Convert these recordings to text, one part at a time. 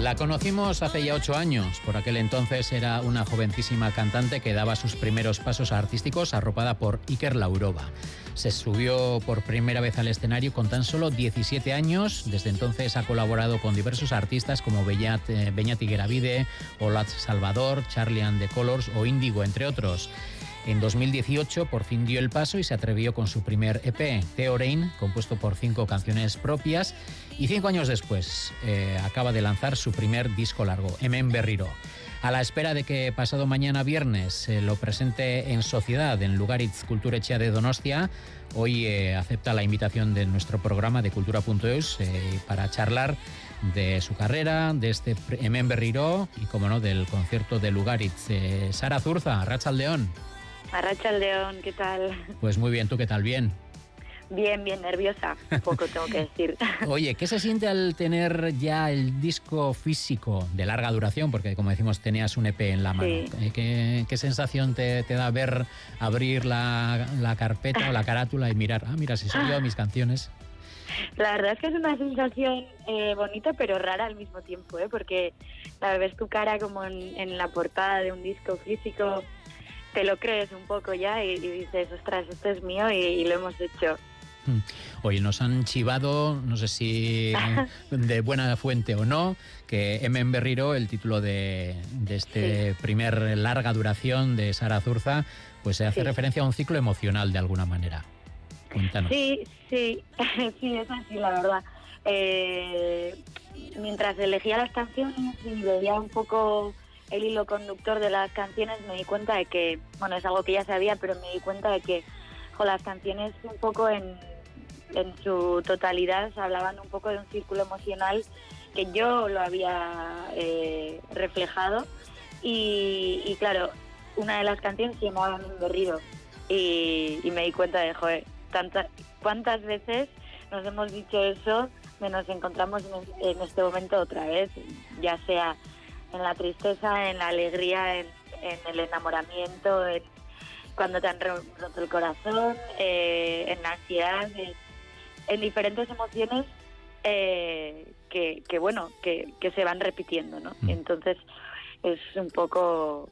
La conocimos hace ya ocho años. Por aquel entonces era una jovencísima cantante que daba sus primeros pasos artísticos arropada por Iker Laurova. Se subió por primera vez al escenario con tan solo 17 años. Desde entonces ha colaborado con diversos artistas como eh, Beñat Igueravide, Olat Salvador, Charlie and the Colors o Índigo, entre otros. En 2018 por fin dio el paso y se atrevió con su primer EP, Theorein, compuesto por cinco canciones propias. Y cinco años después eh, acaba de lanzar su primer disco largo, Emen Berriro. A la espera de que pasado mañana viernes se lo presente en sociedad en Lugaritz Kulturechea de Donostia, hoy eh, acepta la invitación de nuestro programa de cultura.eus eh, para charlar de su carrera, de este Emen Berriro y, como no, del concierto de Lugaritz. Sara Zurza, Racha León. Arracha León, ¿qué tal? Pues muy bien, ¿tú qué tal? ¿Bien? Bien, bien nerviosa, un poco tengo que decir. Oye, ¿qué se siente al tener ya el disco físico de larga duración? Porque como decimos, tenías un EP en la mano. Eh, ¿Qué, sensación te, da ver abrir la, carpeta o la carátula y mirar, ah, mira, si soy yo, mis canciones? La verdad es que es una sensación eh, bonita pero rara al mismo tiempo, ¿eh? porque la ves tu cara como en, en la portada de un disco físico te lo crees un poco ya y, dices, ostras, esto es mío y, lo hemos hecho. Hmm. Oye, nos han chivado, no sé si de buena fuente o no, que M. Berriro, el título de, este primer larga duración de Sara Zurza, pues se hace referencia a un ciclo emocional de alguna manera. Cuéntanos. Sí, sí, sí, es así, la verdad. Eh, mientras elegía las canciones y veía un poco el hilo conductor de las canciones me di cuenta de que, bueno, es algo que ya sabía, pero me di cuenta de que las canciones un poco en, en su totalidad hablaban un poco de un círculo emocional que yo lo había eh, reflejado. Y, claro, una de las canciones se llamaba Un Berrido y, y, me di cuenta de, joder, tantas, cuántas veces nos hemos dicho eso, de nos encontramos en, en este momento otra vez, ya sea en la tristeza, en la alegría, en, el enamoramiento, en cuando te han roto el corazón, eh, en la ansiedad, en, diferentes emociones eh, que, bueno, que, se van repitiendo, ¿no? Mm. Entonces es un poco,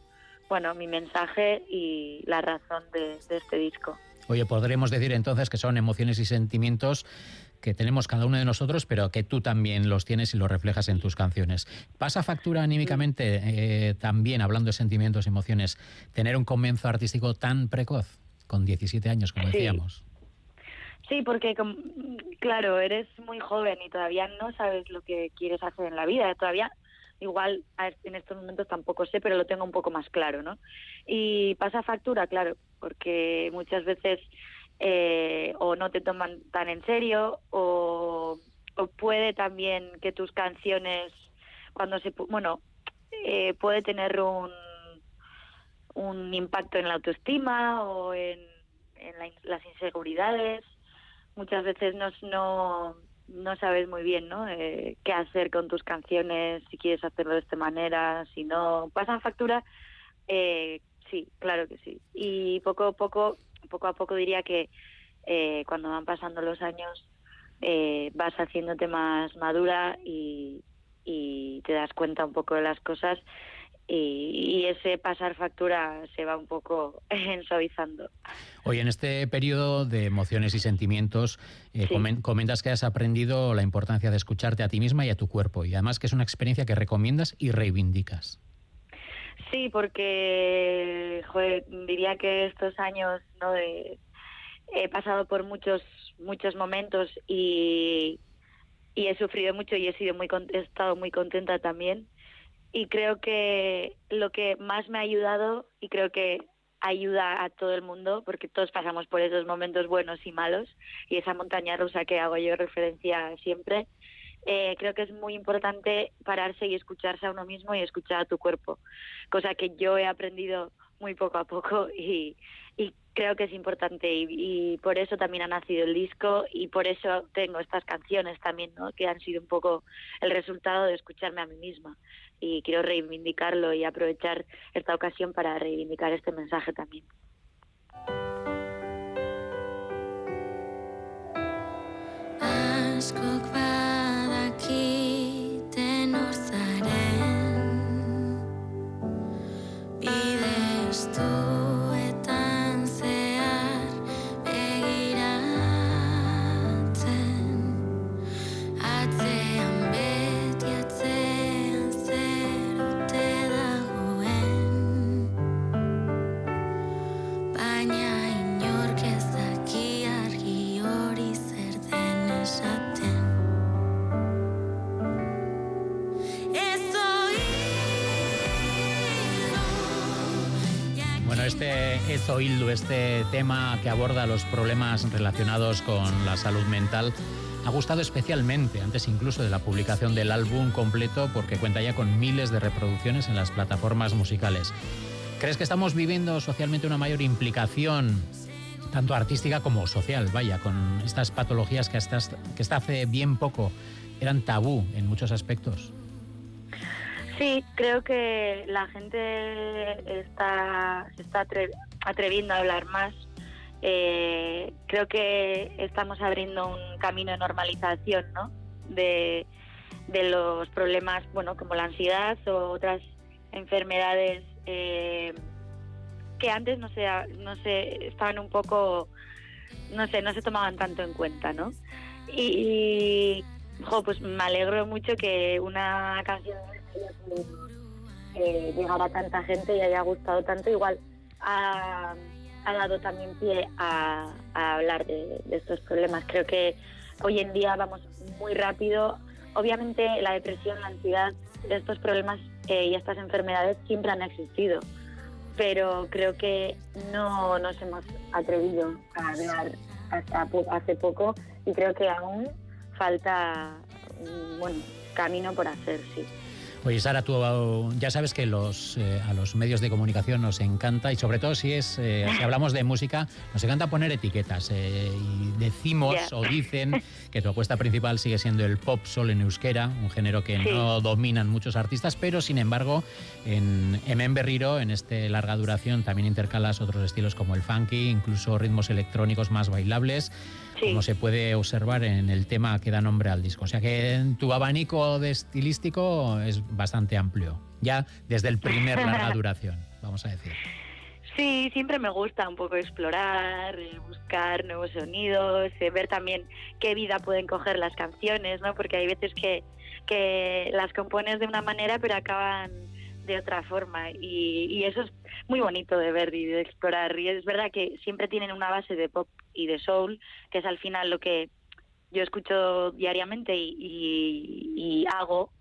bueno, mi mensaje y la razón de este disco. Oye, podremos decir entonces que son emociones y sentimientos que tenemos cada uno de nosotros, pero que tú también los tienes y los reflejas en tus canciones. ¿Pasa factura anímicamente eh, también, hablando de sentimientos y emociones, tener un comienzo artístico tan precoz, con 17 años, como decíamos? Sí, porque, claro, eres muy joven y todavía no sabes lo que quieres hacer en la vida. Todavía, igual, en estos momentos tampoco sé, pero lo tengo un poco más claro, ¿no? Y pasa factura, claro, porque muchas veces eh, o no te toman tan en serio o, puede también que tus canciones cuando se bueno eh, puede tener un un impacto en la autoestima o en, las inseguridades muchas veces no, no, sabes muy bien ¿no? Eh, qué hacer con tus canciones si quieres hacerlo de esta manera si no. Pasan factura sí claro que sí. Y poco a poco poco a poco diría que eh, cuando van pasando los años eh, vas haciéndote más madura y, te das cuenta un poco de las cosas y, ese pasar factura se va un poco suavizando. Hoy en este periodo de emociones y sentimientos eh, comentas que has aprendido la importancia de escucharte a ti misma y a tu cuerpo y además que es una experiencia que recomiendas y reivindicas. Sí, porque diría que estos años no he pasado por muchos muchos momentos y, y he sufrido mucho y he sido muy he estado muy contenta también y creo que lo que más me ha ayudado y creo que ayuda a todo el mundo porque todos pasamos por esos momentos buenos y malos y esa montaña rusa que hago yo referencia siempre eh, creo que es muy importante pararse y escucharse a uno mismo y escuchar a tu cuerpo, cosa que yo he aprendido muy poco a poco y, creo que es importante y, por eso también ha nacido el disco y por eso tengo estas canciones también, ¿no? que han sido un poco el resultado de escucharme a mí misma y quiero reivindicarlo y aprovechar esta ocasión para reivindicar este mensaje también. Este Ezoildu, este tema que aborda los problemas relacionados con la salud mental, ha gustado especialmente, antes incluso de la publicación del álbum completo, porque cuenta ya con miles de reproducciones en las plataformas musicales. ¿Crees que estamos viviendo socialmente una mayor implicación, tanto artística como social, vaya, con estas patologías que hasta, que hasta hace bien poco eran tabú en muchos aspectos? Sí, creo que la gente está, se está atreviendo a hablar más. Eh, creo que estamos abriendo un camino de normalización ¿no? de, los problemas bueno, como la ansiedad o otras enfermedades eh, que antes no se, no se estaban un poco, no sé, no se tomaban tanto en cuenta, ¿no? Y, pues me alegro mucho que una canción eh, llegar a tanta gente y haya gustado tanto, igual ha, dado también pie a, hablar de, estos problemas. Creo que hoy en día vamos muy rápido. Obviamente la depresión, la ansiedad, estos problemas eh, y estas enfermedades siempre han existido, pero creo que no nos hemos atrevido a hablar hasta hace poco y creo que aún falta mm, bueno camino por hacer, sí. Oye, Sara, tú ya sabes que los, eh, a los medios de comunicación nos encanta, y sobre todo si, es, eh, si hablamos de música, nos encanta poner etiquetas. Eh, y decimos o dicen que tu apuesta principal sigue siendo el pop sol en euskera, un género que no dominan muchos artistas, pero sin embargo, en M. Berriro, en este larga duración, también intercalas otros estilos como el funky, incluso ritmos electrónicos más bailables como se puede observar en el tema que da nombre al disco. O sea que tu abanico de estilístico es bastante amplio, ya desde el primer larga duración, vamos a decir. Sí, siempre me gusta un poco explorar, eh, buscar nuevos sonidos, eh, ver también qué vida pueden coger las canciones, ¿no? Porque hay veces que, que las compones de una manera pero acaban de otra forma y, y, eso es muy bonito de ver y de explorar y es verdad que siempre tienen una base de pop y de soul que es al final lo que yo escucho diariamente y, y, hago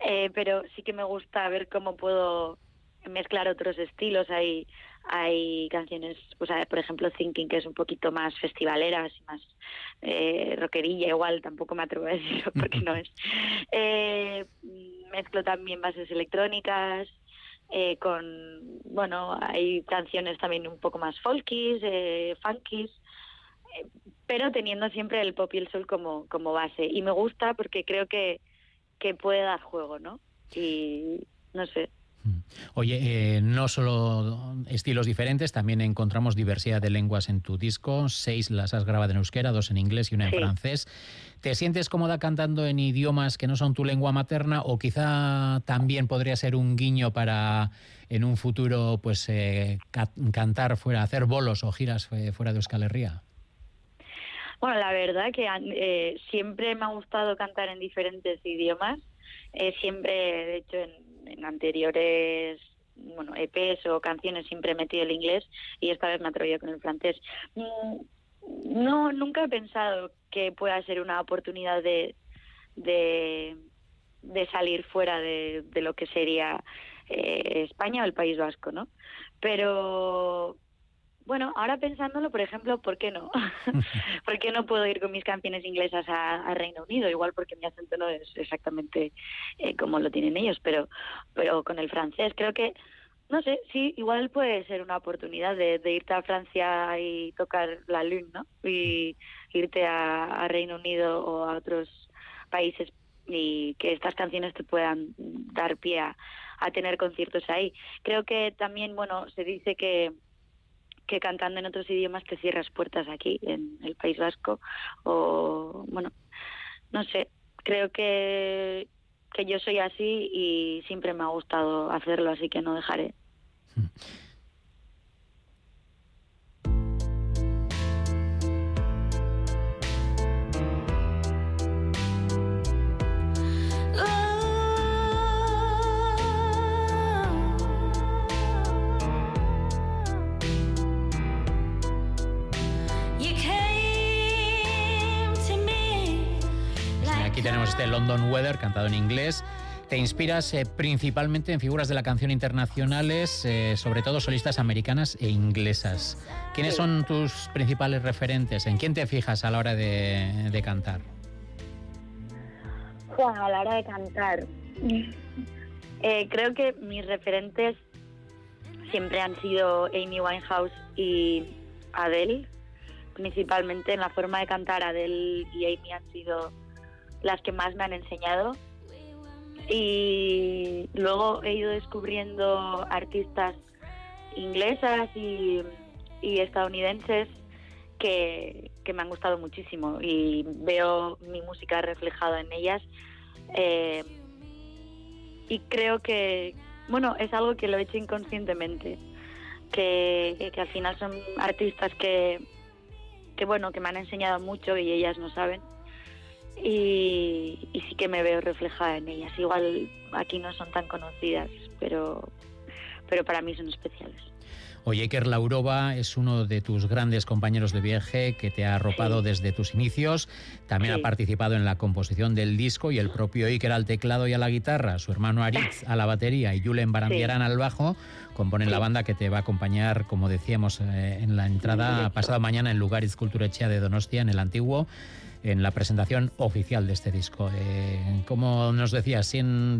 eh, pero sí que me gusta ver cómo puedo mezclar otros estilos hay hay canciones pues por ejemplo Thinking que es un poquito más festivaleras y más eh, rockerilla igual tampoco me atrevo a decirlo porque no es eh, mezclo también bases electrónicas, eh, con, bueno, hay canciones también un poco más folkies, eh, funkies, eh, pero teniendo siempre el pop y el soul como, como base. Y me gusta porque creo que, que puede dar juego, ¿no? Y no sé, Oye, eh, no solo estilos diferentes, también encontramos diversidad de lenguas en tu disco. Seis las has grabado en euskera, dos en inglés y una en francés. ¿Te sientes cómoda cantando en idiomas que no son tu lengua materna o quizá también podría ser un guiño para en un futuro pues eh, cantar fuera, hacer bolos o giras fuera de Euskal Herria? Bueno, la verdad que siempre me ha gustado cantar en diferentes idiomas. siempre, de hecho, en anteriores bueno, EPs o canciones siempre he metido el inglés y esta vez me atreví con el francés. Mm, no, nunca he pensado que pueda ser una oportunidad de, de, salir fuera de, de lo que sería eh, España o el País Vasco, ¿no? Pero bueno, ahora pensándolo, por ejemplo, ¿por qué no? ¿Por qué no puedo ir con mis canciones inglesas a, Reino Unido? Igual porque mi acento no es exactamente eh, como lo tienen ellos, pero, pero con el francés creo que, no sé, sí, igual puede ser una oportunidad de, irte a Francia y tocar la lune, ¿no? Y irte a, Reino Unido o a otros países y que estas canciones te puedan dar pie a tener conciertos ahí. Creo que también, bueno, se dice que que cantando en otros idiomas te cierras puertas aquí, en el País Vasco, o bueno, no sé, creo que, que yo soy así y siempre me ha gustado hacerlo, así que no dejaré. este London Weather cantado en inglés Te inspiras eh, principalmente en figuras de la canción internacionales, eh, sobre todo solistas americanas e inglesas. ¿Quiénes son tus principales referentes? ¿En quién te fijas a la hora de, cantar? a la hora de cantar. Eh, creo que mis referentes siempre han sido Amy Winehouse y Adele, principalmente en la forma de cantar. Adele y Amy han sido las que más me han enseñado. Y luego he ido descubriendo artistas inglesas y, estadounidenses que, me han gustado muchísimo. Y veo mi música reflejada en ellas. Eh, y creo que, bueno, es algo que lo he hecho inconscientemente, que, que al final son artistas que, que, bueno, que me han enseñado mucho y ellas no saben y, sí que me veo reflejada en ellas. Igual aquí no son tan conocidas, pero, pero para mí son especiales. Oye, Iker Laurova es uno de tus grandes compañeros de viaje que te ha arropado desde tus inicios. También ha participado en la composición del disco y el propio Iker al teclado y a la guitarra, su hermano Aritz a la batería y Julen Barandiarán al bajo componen la banda que te va a acompañar, como decíamos eh, en la entrada, pasado mañana en Lugaritz Culturechea de Donostia, en el antiguo en la presentación oficial de este disco. Eh, como nos decías,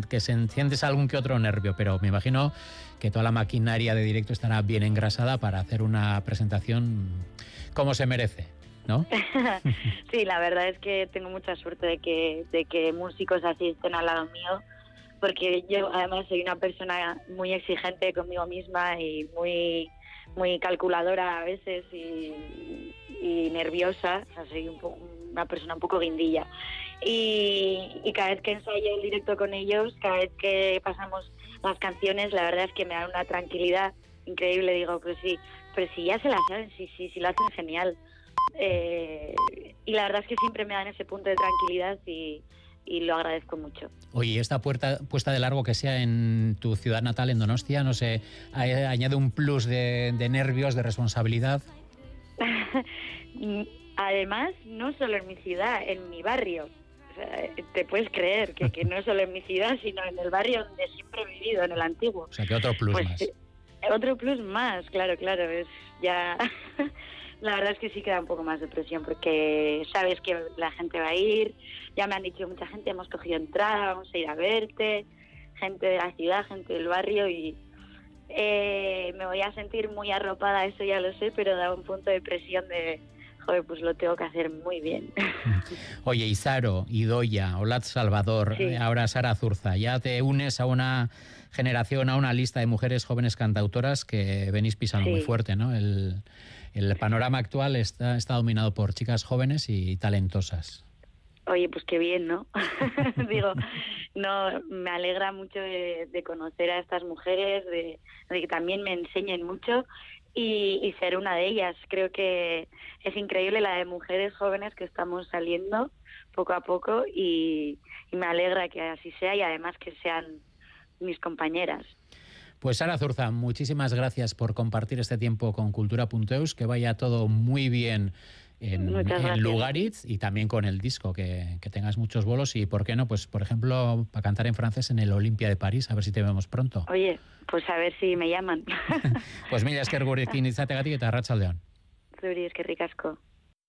que se sientes algún que otro nervio, pero me imagino que toda la maquinaria de directo estará bien engrasada para hacer una presentación como se merece. ¿No? sí, la verdad es que tengo mucha suerte de que, de que músicos así estén al lado mío, porque yo además soy una persona muy exigente conmigo misma y muy muy calculadora a veces y, nerviosa, o sea, soy un poco, una persona un poco guindilla. Y, cada vez que ensayo el directo con ellos, cada vez que pasamos las canciones, la verdad es que me da una tranquilidad increíble. Digo, pues sí, pero si ya se la saben, sí, sí, sí lo hacen genial. Eh, y la verdad es que siempre me dan ese punto de tranquilidad y, lo agradezco mucho. Oye, esta puerta, puesta de largo que sea en tu ciudad natal, en Donostia, no sé, añade un plus de, de nervios, de responsabilidad. Además, no solo en mi ciudad, en mi barrio. te puedes creer que, que, no solo en mi ciudad, sino en el barrio donde siempre he vivido, en el antiguo. O sea, que otro plus pues, más. Eh, otro plus más, claro, claro. Es ya. la verdad es que sí queda un poco más de presión porque sabes que la gente va a ir. Ya me han dicho mucha gente, hemos cogido entrada, vamos a ir a verte. Gente de la ciudad, gente del barrio y. Eh, me voy a sentir muy arropada, eso ya lo sé, pero da un punto de presión de pues lo tengo que hacer muy bien. Oye, Isaro, Idoya, Olat Salvador, ahora Sara Zurza, ya te unes a una generación, a una lista de mujeres jóvenes cantautoras que venís pisando muy fuerte, ¿no? El, panorama actual está, está dominado por chicas jóvenes y talentosas. Oye, pues qué bien, ¿no? Digo, no, me alegra mucho de, conocer a estas mujeres, de, de, que también me enseñen mucho y, ser una de ellas. Creo que es increíble la de mujeres jóvenes que estamos saliendo poco a poco y, me alegra que así sea y además que sean mis compañeras. Pues Sara Zurza, muchísimas gracias por compartir este tiempo con Cultura.eus, que vaya todo muy bien en, en Lugaritz y también con el disco, que, que, tengas muchos bolos y, ¿por qué no? Pues, por ejemplo, para cantar en francés en el Olimpia de París, a ver si te vemos pronto. Oye, pues a ver si me llaman. pues mira, es que gurekin izategatik eta arratsaldean. Zuri, es que ricasco.